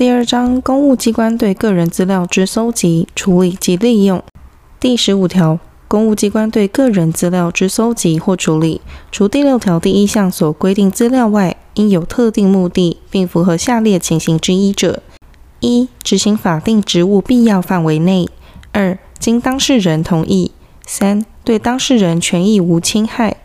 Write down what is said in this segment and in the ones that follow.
第二章，公务机关对个人资料之搜集、处理及利用。第十五条，公务机关对个人资料之搜集或处理，除第六条第一项所规定资料外，应有特定目的，并符合下列情形之一者：一、执行法定职务必要范围内；二、经当事人同意；三、对当事人权益无侵害。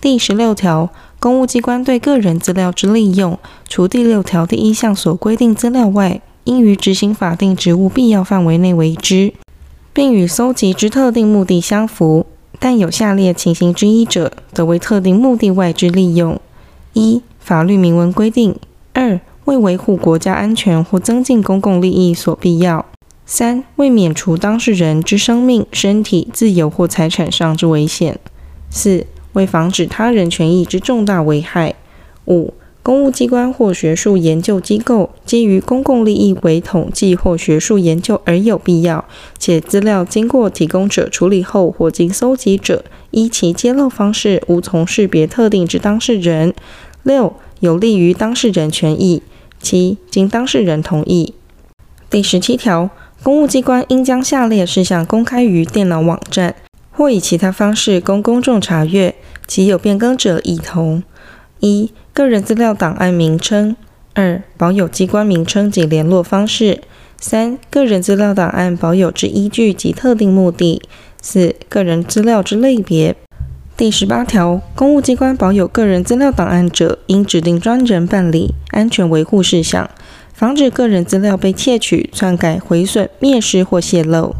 第十六条。公务机关对个人资料之利用，除第六条第一项所规定资料外，应于执行法定职务必要范围内为之，并与搜集之特定目的相符。但有下列情形之一者，则为特定目的外之利用：一、法律明文规定；二、为维护国家安全或增进公共利益所必要；三、为免除当事人之生命、身体、自由或财产上之危险；四、为防止他人权益之重大危害。五、公务机关或学术研究机构基于公共利益为统计或学术研究而有必要，且资料经过提供者处理后或经搜集者，依其揭露方式无从识别特定之当事人。六、有利于当事人权益。七、经当事人同意。第十七条，公务机关应将下列事项公开于电脑网站。或以其他方式供公众查阅，其有变更者亦同：一、个人资料档案名称；二、保有机关名称及联络方式；三、个人资料档案保有之依据及特定目的；四、个人资料之类别。第十八条，公务机关保有个人资料档案者，应指定专人办理安全维护事项，防止个人资料被窃取、篡改、毁损、灭失或泄露。